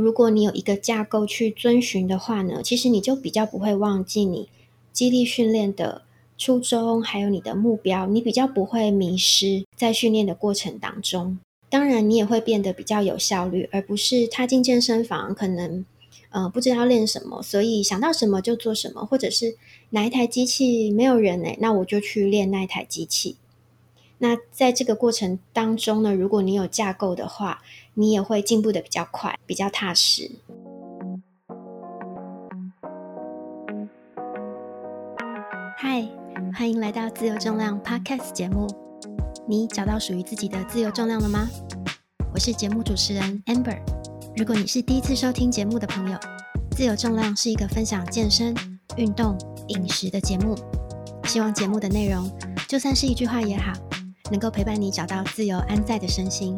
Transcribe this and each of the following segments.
如果你有一个架构去遵循的话呢，其实你就比较不会忘记你激励训练的初衷，还有你的目标，你比较不会迷失在训练的过程当中。当然，你也会变得比较有效率，而不是踏进健身房可能。呃，不知道练什么，所以想到什么就做什么，或者是哪一台机器没有人哎，那我就去练那一台机器。那在这个过程当中呢，如果你有架构的话，你也会进步的比较快，比较踏实。嗨，欢迎来到自由重量 Podcast 节目。你找到属于自己的自由重量了吗？我是节目主持人 Amber。如果你是第一次收听节目的朋友，自由重量是一个分享健身、运动、饮食的节目。希望节目的内容，就算是一句话也好，能够陪伴你找到自由安在的身心。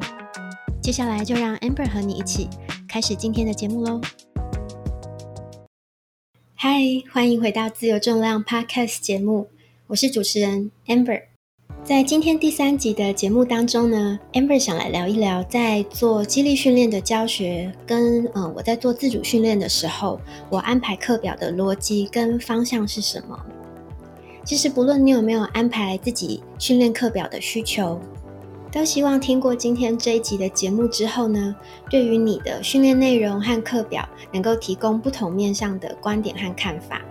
接下来就让 Amber 和你一起开始今天的节目喽。嗨，欢迎回到自由重量 Podcast 节目，我是主持人 Amber。在今天第三集的节目当中呢，Amber 想来聊一聊，在做激励训练的教学，跟嗯我在做自主训练的时候，我安排课表的逻辑跟方向是什么。其实不论你有没有安排自己训练课表的需求，都希望听过今天这一集的节目之后呢，对于你的训练内容和课表，能够提供不同面向的观点和看法。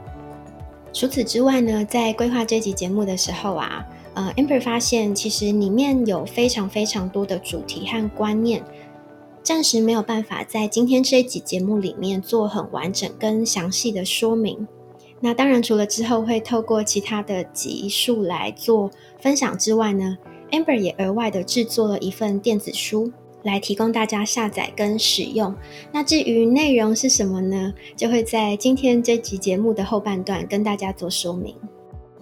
除此之外呢，在规划这集节目的时候啊。呃，amper 发现其实里面有非常非常多的主题和观念，暂时没有办法在今天这一集节目里面做很完整跟详细的说明。那当然，除了之后会透过其他的集数来做分享之外呢，amber 也额外的制作了一份电子书来提供大家下载跟使用。那至于内容是什么呢？就会在今天这集节目的后半段跟大家做说明。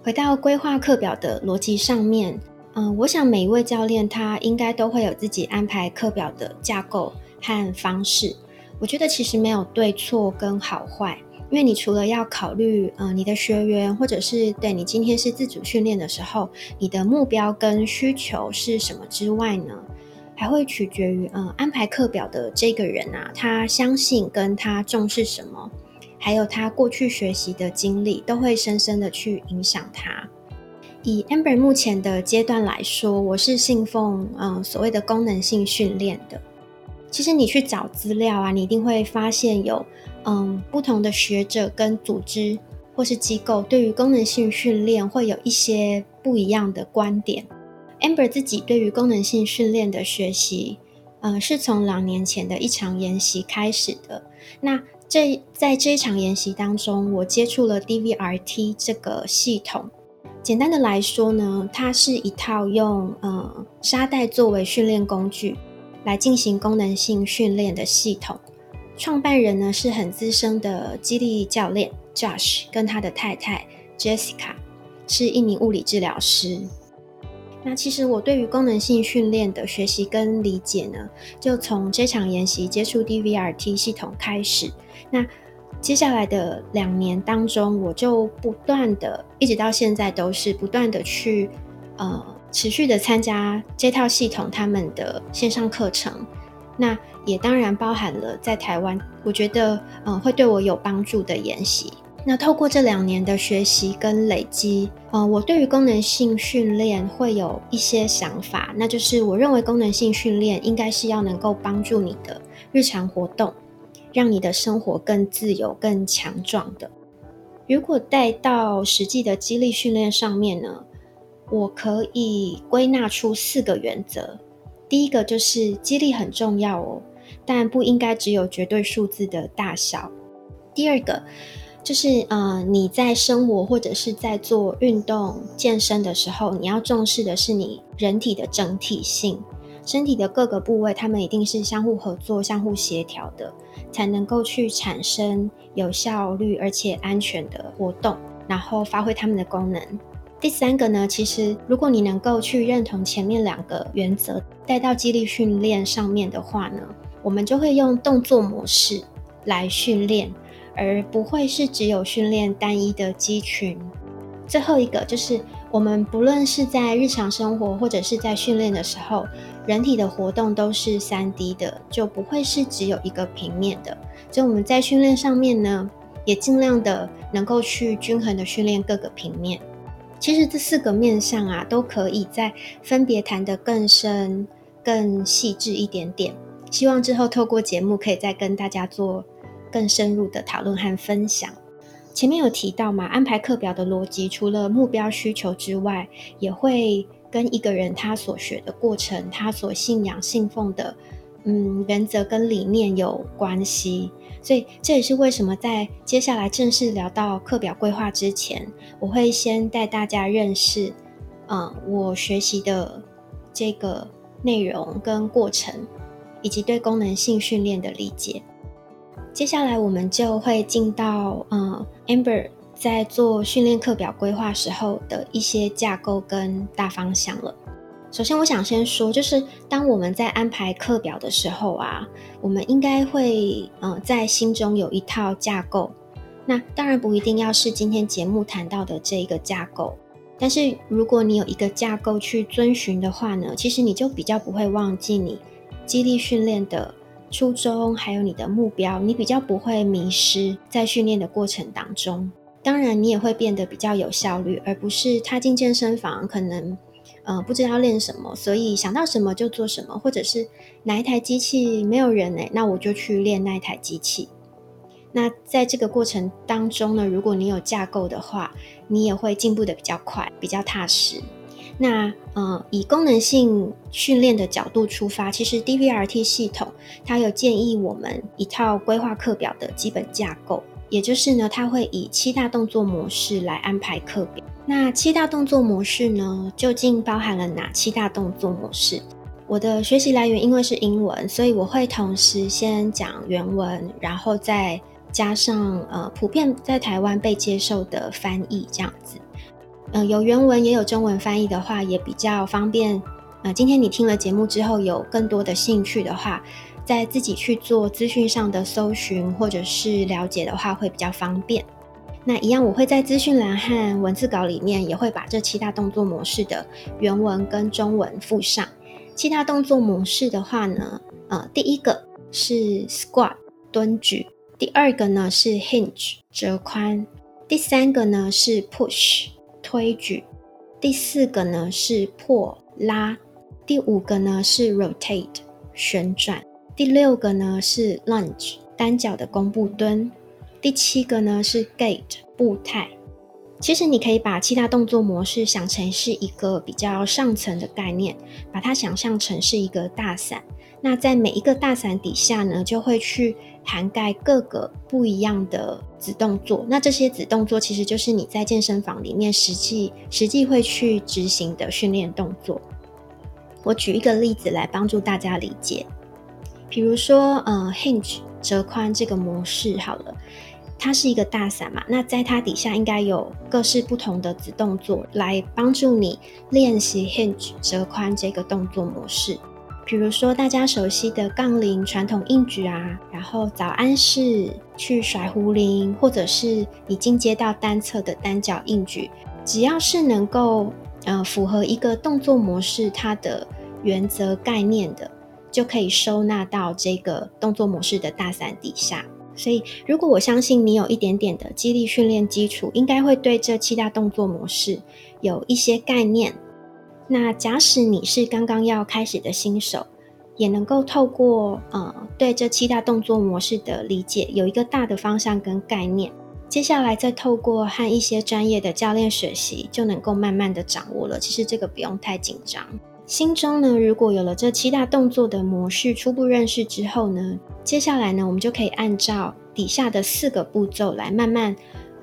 回到规划课表的逻辑上面，嗯，我想每一位教练他应该都会有自己安排课表的架构和方式。我觉得其实没有对错跟好坏，因为你除了要考虑，嗯，你的学员或者是对你今天是自主训练的时候，你的目标跟需求是什么之外呢，还会取决于，嗯，安排课表的这个人啊，他相信跟他重视什么。还有他过去学习的经历，都会深深的去影响他。以 Amber 目前的阶段来说，我是信奉嗯所谓的功能性训练的。其实你去找资料啊，你一定会发现有嗯不同的学者跟组织或是机构对于功能性训练会有一些不一样的观点。Amber 自己对于功能性训练的学习，嗯是从两年前的一场研习开始的。那这在这一场研习当中，我接触了 DVRT 这个系统。简单的来说呢，它是一套用呃沙袋作为训练工具来进行功能性训练的系统。创办人呢是很资深的激励教练 Josh，跟他的太太 Jessica 是一名物理治疗师。那其实我对于功能性训练的学习跟理解呢，就从这场研习接触 DVRT 系统开始。那接下来的两年当中，我就不断的，一直到现在都是不断的去呃持续的参加这套系统他们的线上课程。那也当然包含了在台湾，我觉得嗯会对我有帮助的研习。那透过这两年的学习跟累积，呃，我对于功能性训练会有一些想法，那就是我认为功能性训练应该是要能够帮助你的日常活动，让你的生活更自由、更强壮的。如果带到实际的激励训练上面呢，我可以归纳出四个原则。第一个就是激励很重要哦，但不应该只有绝对数字的大小。第二个。就是，呃，你在生活或者是在做运动健身的时候，你要重视的是你人体的整体性，身体的各个部位，它们一定是相互合作、相互协调的，才能够去产生有效率而且安全的活动，然后发挥它们的功能。第三个呢，其实如果你能够去认同前面两个原则，带到激励训练上面的话呢，我们就会用动作模式来训练。而不会是只有训练单一的肌群。最后一个就是我们不论是在日常生活或者是在训练的时候，人体的活动都是三 D 的，就不会是只有一个平面的。所以我们在训练上面呢，也尽量的能够去均衡的训练各个平面。其实这四个面向啊，都可以再分别谈得更深、更细致一点点。希望之后透过节目，可以再跟大家做更深入的讨论和分享。前面有提到嘛，安排课表的逻辑，除了目标需求之外，也会跟一个人他所学的过程、他所信仰信奉的嗯原则跟理念有关系。所以这也是为什么在接下来正式聊到课表规划之前，我会先带大家认识，嗯，我学习的这个内容跟过程，以及对功能性训练的理解。接下来我们就会进到，嗯，Amber 在做训练课表规划时候的一些架构跟大方向了。首先，我想先说，就是当我们在安排课表的时候啊，我们应该会，嗯，在心中有一套架构。那当然不一定要是今天节目谈到的这一个架构，但是如果你有一个架构去遵循的话呢，其实你就比较不会忘记你激励训练的初衷，还有你的目标，你比较不会迷失在训练的过程当中。当然，你也会变得比较有效率，而不是踏进健身房可能。呃，不知道练什么，所以想到什么就做什么，或者是哪一台机器没有人哎，那我就去练那一台机器。那在这个过程当中呢，如果你有架构的话，你也会进步的比较快，比较踏实。那呃，以功能性训练的角度出发，其实 DVRT 系统它有建议我们一套规划课表的基本架构，也就是呢，它会以七大动作模式来安排课表。那七大动作模式呢？究竟包含了哪七大动作模式？我的学习来源因为是英文，所以我会同时先讲原文，然后再加上呃普遍在台湾被接受的翻译这样子。嗯，有原文也有中文翻译的话，也比较方便。呃，今天你听了节目之后有更多的兴趣的话，在自己去做资讯上的搜寻或者是了解的话，会比较方便。那一样，我会在资讯栏和文字稿里面也会把这七大动作模式的原文跟中文附上。七大动作模式的话呢，呃，第一个是 squat 蹲举，第二个呢是 hinge 折髋，第三个呢是 push 推举，第四个呢是破拉，第五个呢是 rotate 旋转，第六个呢是 lunge 单脚的弓步蹲。第七个呢是 gait 步态，其实你可以把七大动作模式想成是一个比较上层的概念，把它想象成是一个大伞。那在每一个大伞底下呢，就会去涵盖各个不一样的子动作。那这些子动作其实就是你在健身房里面实际实际会去执行的训练动作。我举一个例子来帮助大家理解，比如说，呃，hinge 折髋这个模式好了。它是一个大伞嘛，那在它底下应该有各式不同的子动作来帮助你练习 hinge 折髋这个动作模式。比如说大家熟悉的杠铃传统硬举啊，然后早安式去甩壶铃，或者是你进阶到单侧的单脚硬举，只要是能够呃符合一个动作模式它的原则概念的，就可以收纳到这个动作模式的大伞底下。所以，如果我相信你有一点点的肌力训练基础，应该会对这七大动作模式有一些概念。那假使你是刚刚要开始的新手，也能够透过呃对这七大动作模式的理解，有一个大的方向跟概念。接下来再透过和一些专业的教练学习，就能够慢慢的掌握了。其实这个不用太紧张。心中呢，如果有了这七大动作的模式初步认识之后呢，接下来呢，我们就可以按照底下的四个步骤来慢慢，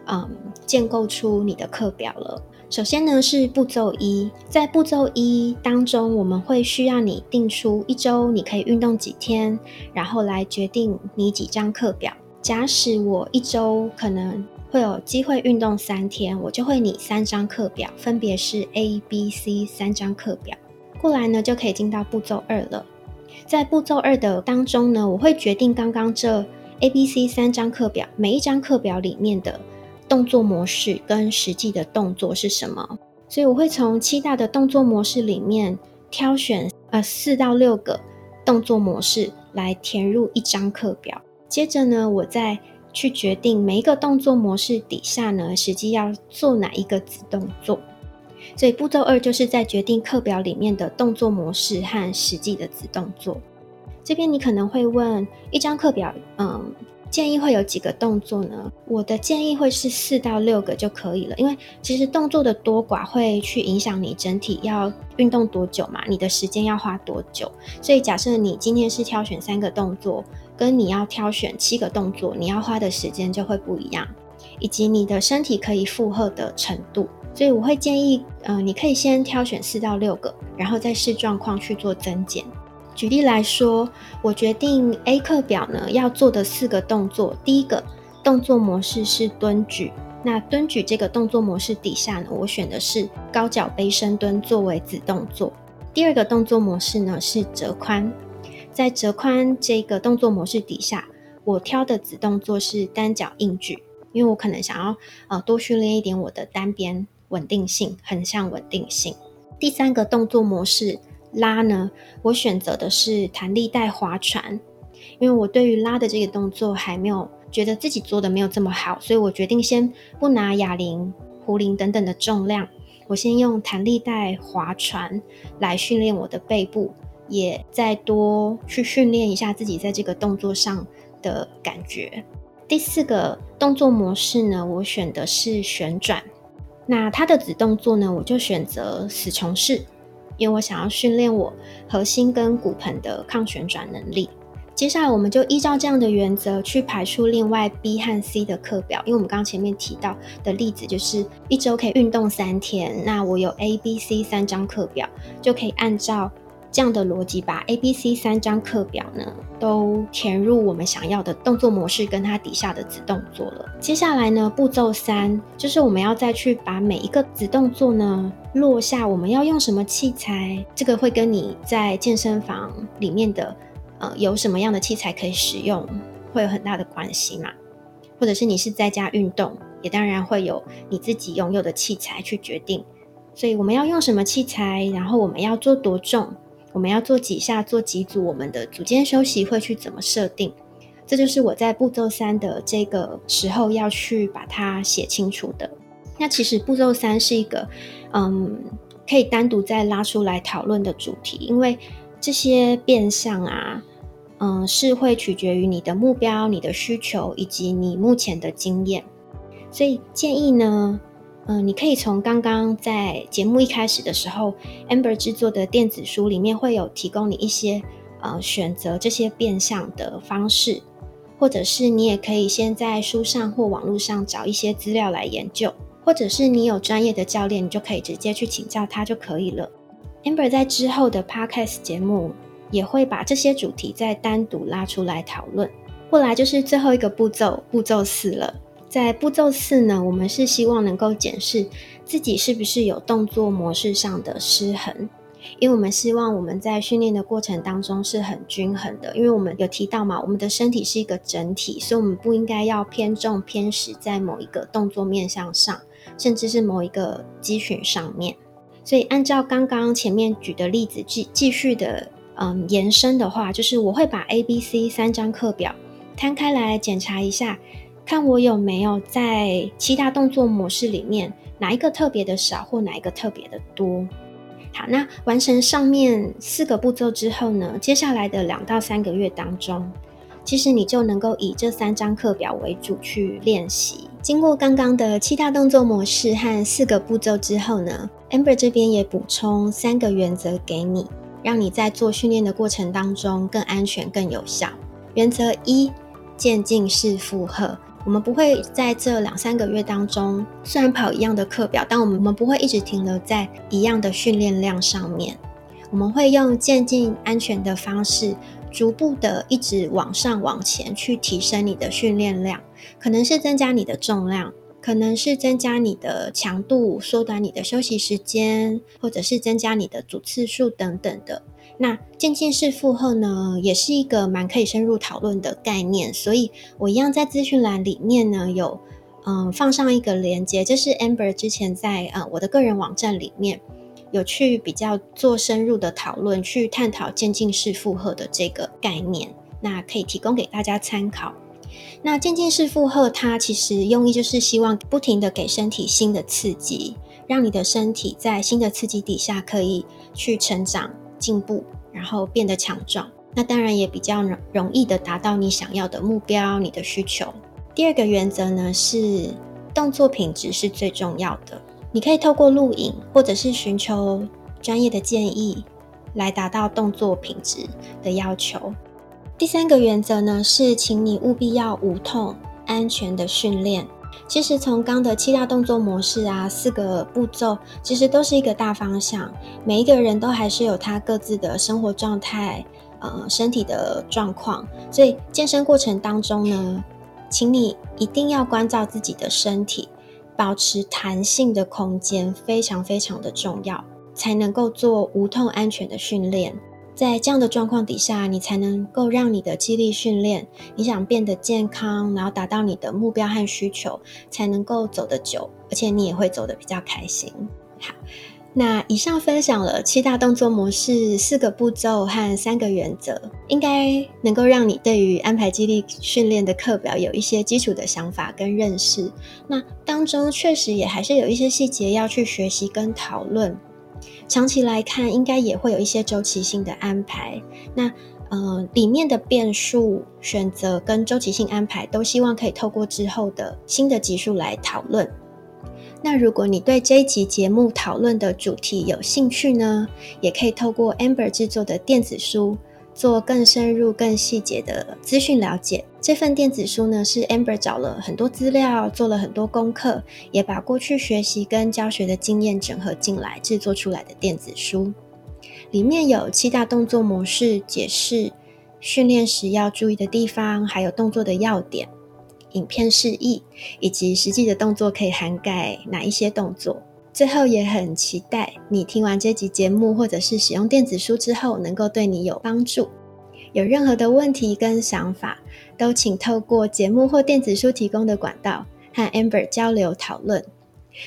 嗯，建构出你的课表了。首先呢是步骤一，在步骤一当中，我们会需要你定出一周你可以运动几天，然后来决定你几张课表。假使我一周可能会有机会运动三天，我就会拟三张课表，分别是 A、B、C 三张课表。过来呢，就可以进到步骤二了。在步骤二的当中呢，我会决定刚刚这 A、B、C 三张课表，每一张课表里面的动作模式跟实际的动作是什么。所以我会从七大的动作模式里面挑选呃四到六个动作模式来填入一张课表。接着呢，我再去决定每一个动作模式底下呢，实际要做哪一个子动作。所以步骤二就是在决定课表里面的动作模式和实际的子动作。这边你可能会问，一张课表，嗯。建议会有几个动作呢？我的建议会是四到六个就可以了，因为其实动作的多寡会去影响你整体要运动多久嘛，你的时间要花多久。所以假设你今天是挑选三个动作，跟你要挑选七个动作，你要花的时间就会不一样，以及你的身体可以负荷的程度。所以我会建议，呃，你可以先挑选四到六个，然后再视状况去做增减。举例来说，我决定 A 课表呢要做的四个动作，第一个动作模式是蹲举。那蹲举这个动作模式底下呢，我选的是高脚杯深蹲作为子动作。第二个动作模式呢是折髋，在折髋这个动作模式底下，我挑的子动作是单脚硬举，因为我可能想要呃多训练一点我的单边稳定性、横向稳定性。第三个动作模式。拉呢，我选择的是弹力带划船，因为我对于拉的这个动作还没有觉得自己做的没有这么好，所以我决定先不拿哑铃、壶铃等等的重量，我先用弹力带划船来训练我的背部，也再多去训练一下自己在这个动作上的感觉。第四个动作模式呢，我选的是旋转，那它的子动作呢，我就选择死虫式。因为我想要训练我核心跟骨盆的抗旋转能力。接下来，我们就依照这样的原则去排出另外 B 和 C 的课表。因为我们刚刚前面提到的例子就是一周可以运动三天，那我有 A、B、C 三张课表，就可以按照。这样的逻辑，把 A、B、C 三张课表呢，都填入我们想要的动作模式跟它底下的子动作了。接下来呢，步骤三就是我们要再去把每一个子动作呢落下。我们要用什么器材？这个会跟你在健身房里面的呃有什么样的器材可以使用，会有很大的关系嘛？或者是你是在家运动，也当然会有你自己拥有的器材去决定。所以我们要用什么器材？然后我们要做多重？我们要做几下，做几组，我们的组间休息会去怎么设定？这就是我在步骤三的这个时候要去把它写清楚的。那其实步骤三是一个，嗯，可以单独再拉出来讨论的主题，因为这些变相啊，嗯，是会取决于你的目标、你的需求以及你目前的经验，所以建议呢。嗯，你可以从刚刚在节目一开始的时候，Amber 制作的电子书里面会有提供你一些呃选择这些变相的方式，或者是你也可以先在书上或网络上找一些资料来研究，或者是你有专业的教练，你就可以直接去请教他就可以了。Amber 在之后的 Podcast 节目也会把这些主题再单独拉出来讨论。过来就是最后一个步骤，步骤四了。在步骤四呢，我们是希望能够检视自己是不是有动作模式上的失衡，因为我们希望我们在训练的过程当中是很均衡的。因为我们有提到嘛，我们的身体是一个整体，所以我们不应该要偏重偏食在某一个动作面向上，甚至是某一个肌群上面。所以按照刚刚前面举的例子继继续的嗯延伸的话，就是我会把 A、B、C 三张课表摊开来检查一下。看我有没有在七大动作模式里面哪一个特别的少，或哪一个特别的多。好，那完成上面四个步骤之后呢，接下来的两到三个月当中，其实你就能够以这三张课表为主去练习。经过刚刚的七大动作模式和四个步骤之后呢，Amber 这边也补充三个原则给你，让你在做训练的过程当中更安全、更有效。原则一：渐进式负荷。我们不会在这两三个月当中，虽然跑一样的课表，但我们不会一直停留在一样的训练量上面。我们会用渐进、安全的方式，逐步的一直往上、往前去提升你的训练量。可能是增加你的重量，可能是增加你的强度，缩短你的休息时间，或者是增加你的组次数等等的。那渐进式负荷呢，也是一个蛮可以深入讨论的概念，所以我一样在资讯栏里面呢有嗯放上一个链接，这是 Amber 之前在呃我的个人网站里面有去比较做深入的讨论，去探讨渐进式负荷的这个概念，那可以提供给大家参考。那渐进式负荷它其实用意就是希望不停的给身体新的刺激，让你的身体在新的刺激底下可以去成长进步，然后变得强壮。那当然也比较容容易的达到你想要的目标，你的需求。第二个原则呢是动作品质是最重要的。你可以透过录影或者是寻求专业的建议来达到动作品质的要求。第三个原则呢是，请你务必要无痛、安全的训练。其实从刚的七大动作模式啊，四个步骤，其实都是一个大方向。每一个人都还是有他各自的生活状态。呃，身体的状况，所以健身过程当中呢，请你一定要关照自己的身体，保持弹性的空间，非常非常的重要，才能够做无痛安全的训练。在这样的状况底下，你才能够让你的肌力训练，你想变得健康，然后达到你的目标和需求，才能够走得久，而且你也会走得比较开心。好。那以上分享了七大动作模式、四个步骤和三个原则，应该能够让你对于安排肌力训练的课表有一些基础的想法跟认识。那当中确实也还是有一些细节要去学习跟讨论。长期来看，应该也会有一些周期性的安排。那呃，里面的变数、选择跟周期性安排，都希望可以透过之后的新的集数来讨论。那如果你对这一集节目讨论的主题有兴趣呢，也可以透过 Amber 制作的电子书做更深入、更细节的资讯了解。这份电子书呢，是 Amber 找了很多资料，做了很多功课，也把过去学习跟教学的经验整合进来制作出来的电子书。里面有七大动作模式解释，训练时要注意的地方，还有动作的要点。影片示意以及实际的动作可以涵盖哪一些动作？最后也很期待你听完这集节目，或者是使用电子书之后，能够对你有帮助。有任何的问题跟想法，都请透过节目或电子书提供的管道和 Amber 交流讨论。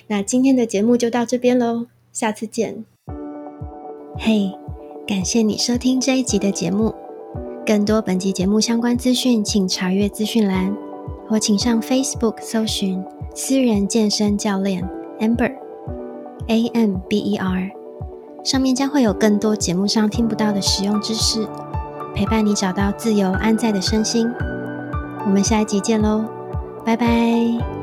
那今天的节目就到这边喽，下次见。嘿，感谢你收听这一集的节目。更多本集节目相关资讯，请查阅资讯栏。或请上 Facebook 搜寻私人健身教练 Amber A M B E R，上面将会有更多节目上听不到的实用知识，陪伴你找到自由安在的身心。我们下一集见喽，拜拜。